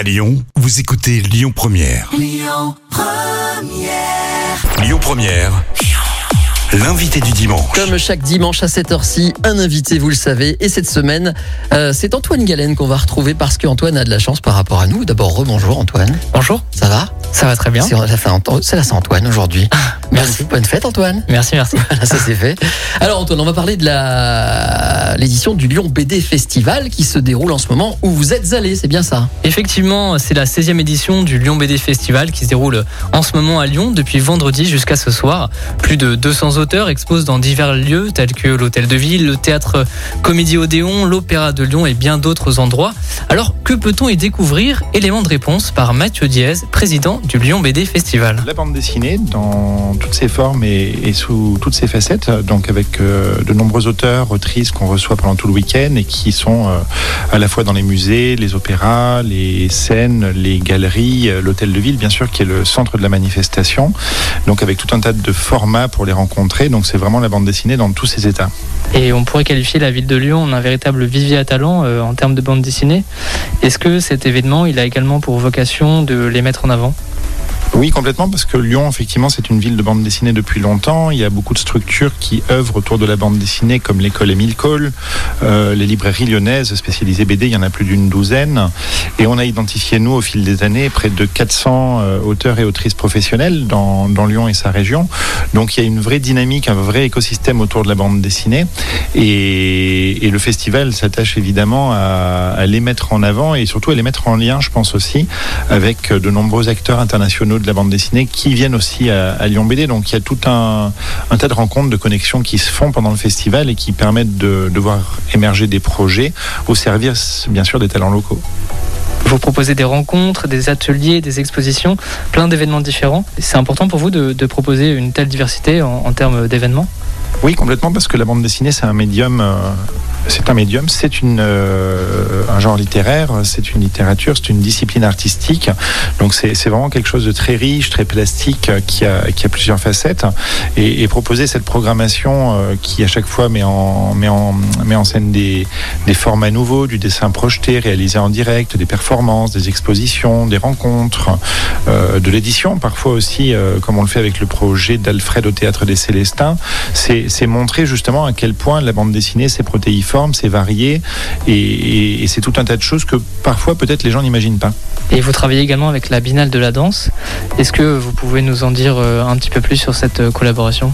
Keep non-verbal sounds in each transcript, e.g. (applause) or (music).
À Lyon, vous écoutez Lyon Première. Lyon Première. L'invité du dimanche. Comme chaque dimanche à cette heure-ci, un invité, vous le savez. Et cette semaine, euh, c'est Antoine Galen qu'on va retrouver parce qu'Antoine a de la chance par rapport à nous. D'abord, rebonjour Antoine. Bonjour, Ça va? Ça va très bien. C'est la fin- C'est la Saint-Antoine aujourd'hui. Merci. Bonne, bonne fête Antoine. Merci, merci. (laughs) Voilà, ça c'est fait. Alors Antoine, on va parler de la l'édition du Lyon BD Festival qui se déroule en ce moment où vous êtes allé, c'est bien ça? Effectivement, c'est la 16e édition du Lyon BD Festival qui se déroule en ce moment à Lyon depuis vendredi jusqu'à ce soir. Plus de 200 auteurs exposent dans divers lieux tels que l'Hôtel de Ville, le Théâtre Comédie Odéon, l'Opéra de Lyon et bien d'autres endroits. Alors, que peut-on y découvrir? Élément de réponse par Mathieu Diez, président du Lyon BD Festival. La bande dessinée dans toutes ses formes et, sous toutes ses facettes, donc avec euh, de nombreux auteurs, autrices qu'on reçoit pendant tout le week-end et qui sont euh, à la fois dans les musées, les opéras, les scènes, les galeries, euh, l'hôtel de ville bien sûr qui est le centre de la manifestation, donc avec tout un tas de formats pour les rencontrer, donc c'est vraiment la bande dessinée dans tous ses états. Et on pourrait qualifier la ville de Lyon en un véritable vivier à talent euh, en termes de bande dessinée. Est-ce que cet événement, il a également pour vocation de les mettre en avant? Oui, complètement, parce que Lyon, effectivement, c'est une ville de bande dessinée depuis longtemps. Il y a beaucoup de structures qui œuvrent autour de la bande dessinée, comme l'école Émile Cole, euh, les librairies lyonnaises spécialisées BD, il y en a plus d'une douzaine. Et on a identifié, nous, au fil des années, près de 400 euh, auteurs et autrices professionnels dans, Lyon et sa région. Donc il y a une vraie dynamique, un vrai écosystème autour de la bande dessinée. Et, le festival s'attache évidemment à les mettre en avant et surtout à les mettre en lien, je pense aussi, avec de nombreux acteurs internationaux de la bande dessinée qui viennent aussi à, à Lyon BD. Donc il y a tout un, un tas de rencontres, de connexions qui se font pendant le festival et qui permettent de, de voir émerger des projets au service, bien sûr, des talents locaux. Vous proposez des rencontres, des ateliers, des expositions, plein d'événements différents. C'est important pour vous de, de proposer une telle diversité en, en termes d'événements? Oui, complètement, parce que la bande dessinée, c'est un médium. euh, c'est un médium, c'est une euh, un genre littéraire, c'est une littérature, c'est une discipline artistique. Donc c'est vraiment quelque chose de très riche, très plastique, euh, qui a qui a plusieurs facettes. Et, proposer cette programmation euh, qui à chaque fois met en met en met en scène des des formats nouveaux, du dessin projeté, réalisé en direct, des performances, des expositions, des rencontres, de l'édition parfois aussi, comme on le fait avec le projet d'Alfred au théâtre des Célestins. C'est c'est montrer justement à quel point la bande dessinée c'est protéiforme, c'est varié et, et- c'est tout un tas de choses que parfois peut-être les gens n'imaginent pas. Et vous travaillez également avec la Binale de la danse. Est-ce que vous pouvez nous en dire euh, un petit peu plus sur cette euh, collaboration?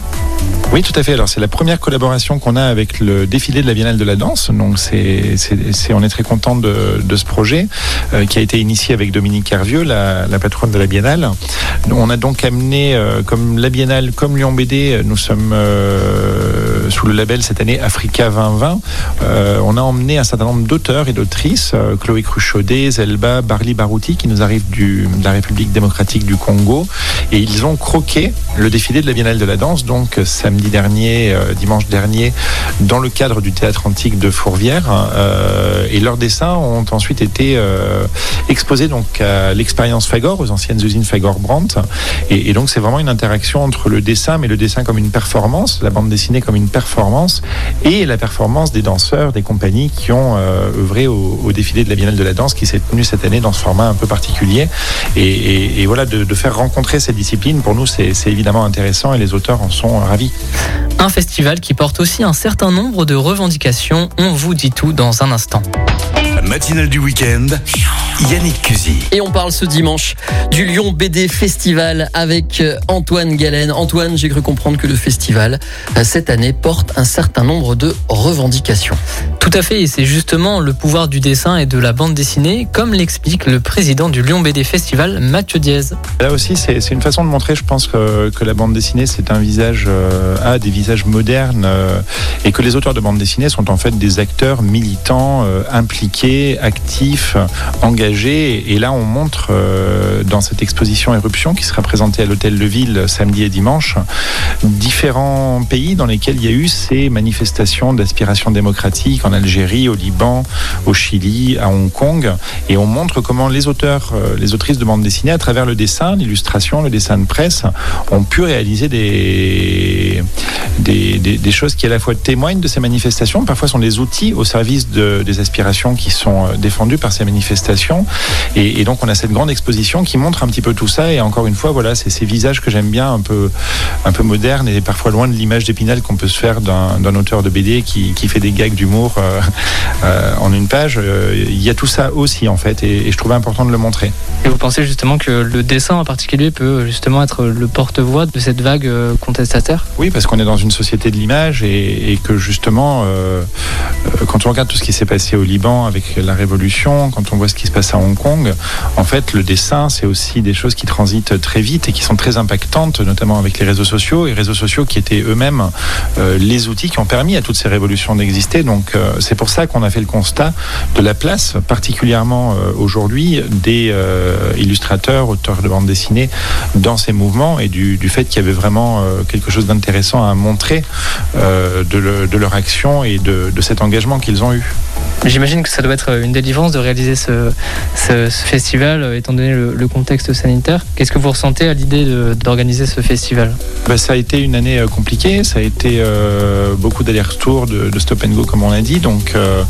Oui, tout à fait. Alors, c'est la première collaboration qu'on a avec le défilé de la Biennale de la danse. Donc, c'est, on est très content de, ce projet euh, qui a été initié avec Dominique Hervieux, la, patronne de la Biennale. On a donc amené, euh, comme la Biennale, comme Lyon BD, nous sommes euh, sous le label cette année Africa 2020. Euh, on a emmené un certain nombre d'auteurs et d'autrices, Chloé Cruchaudet, Zelba, Barli Barouti, qui nous arrivent de la République démocratique du Congo. Et ils ont croqué le défilé de la Biennale de la danse, donc samedi dernier, euh, dimanche dernier, dans le cadre du théâtre antique de Fourvière. Euh, et leurs dessins ont ensuite été euh, exposés donc à l'expérience Fagor, aux anciennes usines Fagor-Brandt. Et, et donc c'est vraiment une interaction entre le dessin, mais le dessin comme une performance, la bande dessinée comme une performance, et la performance des danseurs, des compagnies qui ont œuvré au, défilé de la Biennale de la danse qui s'est tenu cette année dans ce format un peu particulier. Et, voilà, de, de faire rencontrer ces disciplines, pour nous, c'est évidemment intéressant et les auteurs en sont ravis. Un festival qui porte aussi un certain nombre de revendications. On vous dit tout dans un instant. La matinale du week-end. Yannick Cusy. Et on parle ce dimanche du Lyon BD Festival avec euh, Antoine Galen. Antoine, j'ai cru comprendre que le festival, euh, cette année, porte un certain nombre de revendications. Tout à fait, et c'est justement le pouvoir du dessin et de la bande dessinée, comme l'explique le président du Lyon BD Festival, Mathieu Diez. Là aussi, c'est une façon de montrer, je pense, que, que la bande dessinée, c'est un visage, euh, a des visages modernes, euh, et que les auteurs de bande dessinée sont en fait des acteurs militants, euh, impliqués, actifs, engagés. Et là, on montre euh, dans cette exposition Éruption, qui sera présentée à l'hôtel de ville samedi et dimanche, différents pays dans lesquels il y a eu ces manifestations d'aspiration démocratique en Algérie, au Liban, au Chili, à Hong Kong. Et on montre comment les auteurs, euh, les autrices de bande dessinée, à travers le dessin, l'illustration, le dessin de presse, ont pu réaliser des, des, choses qui à la fois témoignent de ces manifestations, parfois sont des outils au service de- des aspirations qui sont défendus par ces manifestations. Et, et, donc on a cette grande exposition qui montre un petit peu tout ça. Et encore une fois, voilà, c'est ces visages que j'aime bien, un peu, un peu modernes et parfois loin de l'image d'épinal qu'on peut se faire d'un auteur de BD qui, qui, fait des gags d'humour euh, euh, en une page. Il y a tout ça aussi en fait, et, et je trouvais important de le montrer. Et vous pensez justement que le dessin en particulier peut justement être le porte-voix de cette vague contestataire? Oui, parce qu'on est dans une société de l'image et, et, que justement, euh, quand on regarde tout ce qui s'est passé au Liban la révolution, quand on voit ce qui se passe à Hong Kong, en fait, le dessin, c'est aussi des choses qui transitent très vite et qui sont très impactantes, notamment avec les réseaux sociaux, et réseaux sociaux qui étaient eux-mêmes euh, les outils qui ont permis à toutes ces révolutions d'exister. Donc, euh, c'est pour ça qu'on a fait le constat de la place, particulièrement euh, aujourd'hui, des illustrateurs, auteurs de bande dessinée dans ces mouvements et du, fait qu'il y avait vraiment quelque chose d'intéressant à montrer de, le, de, leur action et de cet engagement qu'ils ont eu. J'imagine que ça doit être une délivrance de réaliser ce, festival, euh, étant donné le, contexte sanitaire. Qu'est-ce que vous ressentez à l'idée d'organiser ce festival? Ben, Ça a été une année euh, compliquée, ça a été euh, beaucoup d'allers-retours, de, stop and go comme on l'a dit, donc euh,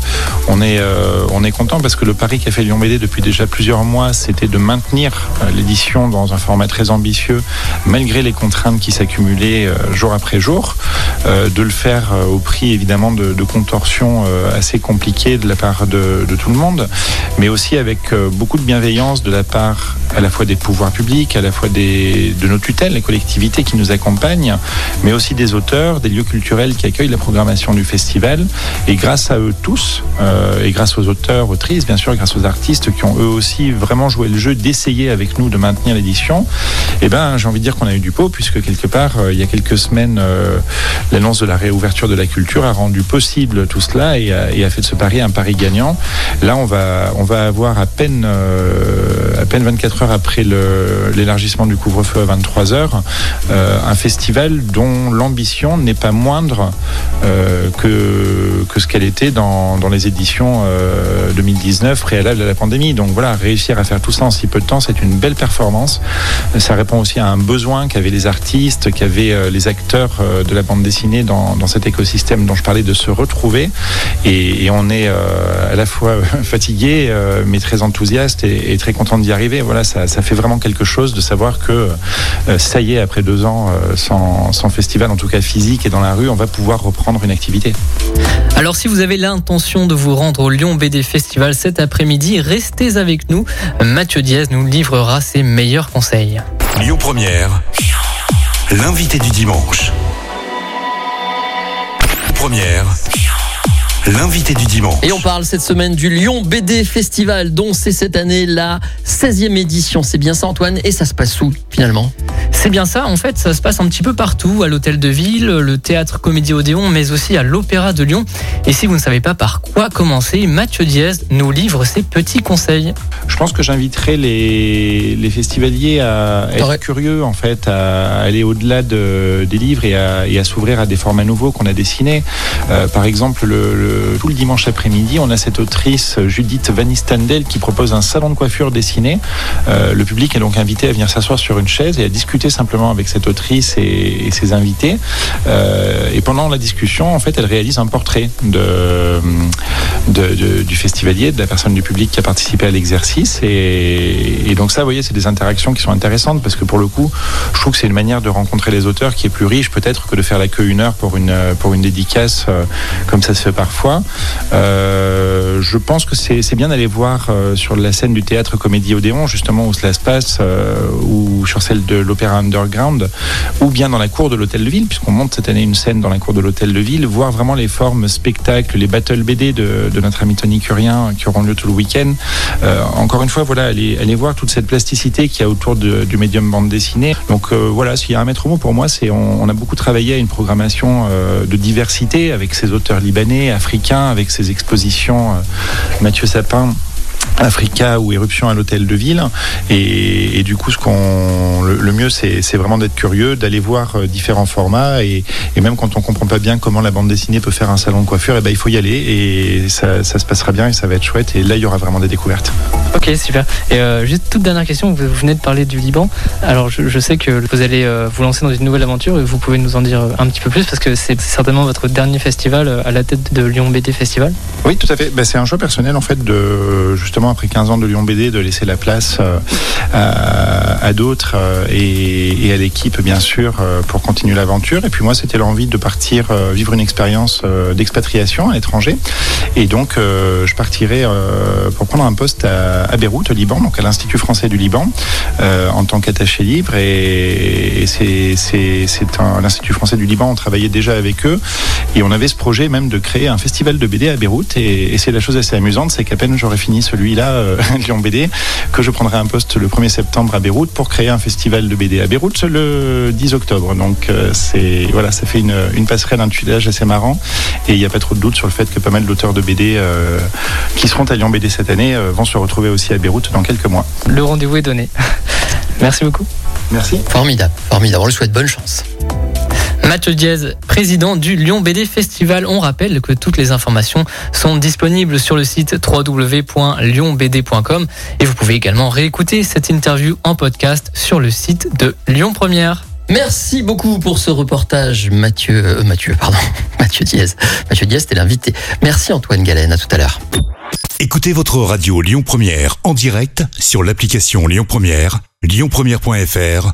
on, est, euh, on est content parce que le pari qu'a fait Lyon BD depuis déjà plusieurs mois, c'était de maintenir euh, l'édition dans un format très ambitieux, malgré les contraintes qui s'accumulaient euh, jour après jour, de le faire au prix évidemment de, de contorsions assez compliquées de la part de, tout le monde, mais aussi avec euh, beaucoup de bienveillance de la part à la fois des pouvoirs publics, à la fois des, de nos tutelles, les collectivités qui nous accompagnent, mais aussi des auteurs, des lieux culturels qui accueillent la programmation du festival. Et grâce à eux tous, euh, et grâce aux auteurs, autrices, bien sûr, grâce aux artistes qui ont eux aussi vraiment joué le jeu d'essayer avec nous de maintenir l'édition, eh ben, j'ai envie de dire qu'on a eu du pot, puisque quelque part, euh, il y a quelques semaines, l'annonce de la réouverture de la culture a rendu possible tout cela et a, et a fait de ce un pari gagnant. Là, on va, on va avoir à peine, euh, à peine 24 heures après l'élargissement du couvre-feu à 23 heures, euh, un festival dont l'ambition n'est pas moindre euh, que, que ce qu'elle était dans, dans, les éditions 2019 préalables à la pandémie. Donc voilà, réussir à faire tout ça en si peu de temps, c'est une belle performance. Ça répond aussi à un besoin qu'avaient les artistes, qu'avaient les acteurs de la bande dessinée dans, dans, cet écosystème dont je parlais de se retrouver. Et, et on est à la fois (laughs) fatigué, mais très enthousiaste et, et très content d'y arriver. Voilà, ça, ça, fait vraiment quelque chose de savoir que euh, ça y est, après deux ans euh, sans, sans, festival, en tout cas physique et dans la rue, on va pouvoir reprendre une activité. Alors si vous avez l'intention de vous rendre au Lyon BD Festival cet après-midi, restez avec nous. Mathieu Diaz nous livrera ses meilleurs conseils. Lyon Première, l'invité du dimanche. Première l'invité du dimanche. Et on parle cette semaine du Lyon BD Festival, dont c'est cette année la 16e édition. C'est bien ça, Antoine? Et ça se passe où, finalement? C'est bien ça. En fait, ça se passe un petit peu partout, à l'Hôtel de Ville, le Théâtre Comédie Odéon, mais aussi à l'Opéra de Lyon. Et si vous ne savez pas par quoi commencer, Mathieu Diaz nous livre ses petits conseils. Je pense que j'inviterai les, les, festivaliers à être ouais. curieux, en fait, à aller au-delà de, des livres et à, à s'ouvrir à des formats nouveaux qu'on a dessinés. Euh, par exemple, le, le tout le dimanche après-midi, on a cette autrice Judith Van Istandel qui propose un salon de coiffure dessiné. Euh, le public est donc invité à venir s'asseoir sur une chaise et à discuter simplement avec cette autrice et, ses invités. Euh, et pendant la discussion, en fait, elle réalise un portrait de, du festivalier, de la personne du public qui a participé à l'exercice. Et, et, donc ça, vous voyez, c'est des interactions qui sont intéressantes parce que pour le coup, je trouve que c'est une manière de rencontrer les auteurs qui est plus riche peut-être que de faire la queue une heure pour une, pour une dédicace, euh, comme ça se fait parfois. Euh, je pense que c'est bien d'aller voir euh, sur la scène du théâtre Comédie Odéon, justement où cela se passe, euh, ou sur celle de l'Opéra Underground, ou bien dans la cour de l'Hôtel de Ville, puisqu'on monte cette année une scène dans la cour de l'Hôtel de Ville, voir vraiment les formes spectacles, les battle BD de, notre ami Tony Curien qui auront lieu tout le week-end. Euh, encore une fois, voilà, aller voir toute cette plasticité qu'il y a autour du médium bande dessinée. Donc euh, voilà, s'il y a un maître mot pour moi, c'est on, a beaucoup travaillé à une programmation euh, de diversité avec ces auteurs libanais, africains, avec ses expositions. Mathieu Sapin Africa ou éruption à l'hôtel de ville. Et, et du coup, ce qu'on, le, le mieux, c'est vraiment d'être curieux, d'aller voir euh, différents formats. Et, et même quand on comprend pas bien comment la bande dessinée peut faire un salon de coiffure, et ben, il faut y aller et ça, ça se passera bien et ça va être chouette. Et là, il y aura vraiment des découvertes. Ok, super. Et euh, juste toute dernière question, vous, venez de parler du Liban. Alors je, je sais que vous allez euh, vous lancer dans une nouvelle aventure et vous pouvez nous en dire euh, un petit peu plus parce que c'est certainement votre dernier festival à la tête de Lyon BD Festival. Oui, tout à fait. Ben, c'est un choix personnel en fait de justement après 15 ans de Lyon BD de laisser la place euh, à, d'autres euh, et, à l'équipe bien sûr euh, pour continuer l'aventure. Et puis moi, c'était l'envie de partir vivre une expérience d'expatriation à l'étranger. Et donc, je partirai pour prendre un poste à, Beyrouth, au Liban, donc à l'Institut français du Liban, en tant qu'attaché libre. Et, c'est l'Institut français du Liban. On travaillait déjà avec eux et on avait ce projet même de créer un festival de BD à Beyrouth. Et, et c'est la chose assez amusante, c'est qu'à peine j'aurais fini celui-là, euh, (laughs) Lyon BD, que je prendrai un poste le 1er septembre à Beyrouth pour créer un festival de BD à Beyrouth le 10 octobre. Donc euh, c'est voilà, ça fait une, une passerelle, un tuilage assez marrant. Et il n'y a pas trop de doute sur le fait que pas mal d'auteurs de BD euh, qui seront à Lyon BD cette année euh, vont se retrouver aussi à Beyrouth dans quelques mois. Le rendez-vous est donné. (laughs) Merci beaucoup. Merci. Formidable, formidable. On lui souhaite bonne chance. Mathieu Diaz, président du Lyon BD Festival. On rappelle que toutes les informations sont disponibles sur le site www.lyonbd.com et vous pouvez également réécouter cette interview en podcast sur le site de Lyon Première. Merci beaucoup pour ce reportage, Mathieu. euh, Mathieu, pardon. (laughs) Mathieu Diaz. Mathieu Diaz, c'était l'invité. Merci Antoine Galen. À tout à l'heure. Écoutez votre radio Lyon Première en direct sur l'application Lyon Première, lyonpremière.fr